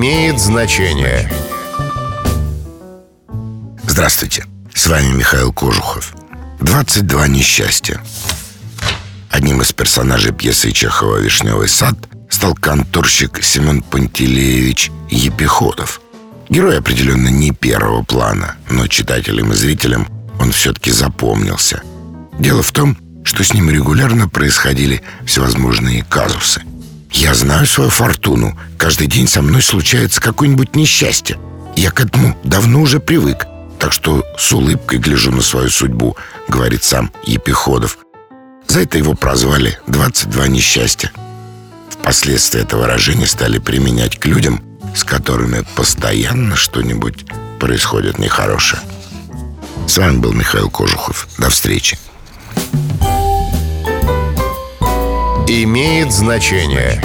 имеет значение. Здравствуйте, с вами Михаил Кожухов. 22 несчастья. Одним из персонажей пьесы Чехова «Вишневый сад» стал конторщик Семен Пантелеевич Епиходов. Герой определенно не первого плана, но читателям и зрителям он все-таки запомнился. Дело в том, что с ним регулярно происходили всевозможные казусы. Я знаю свою фортуну. Каждый день со мной случается какое-нибудь несчастье. Я к этому давно уже привык. Так что с улыбкой гляжу на свою судьбу, говорит сам Епиходов. За это его прозвали «22 несчастья». Впоследствии это выражение стали применять к людям, с которыми постоянно что-нибудь происходит нехорошее. С вами был Михаил Кожухов. До встречи. Имеет значение.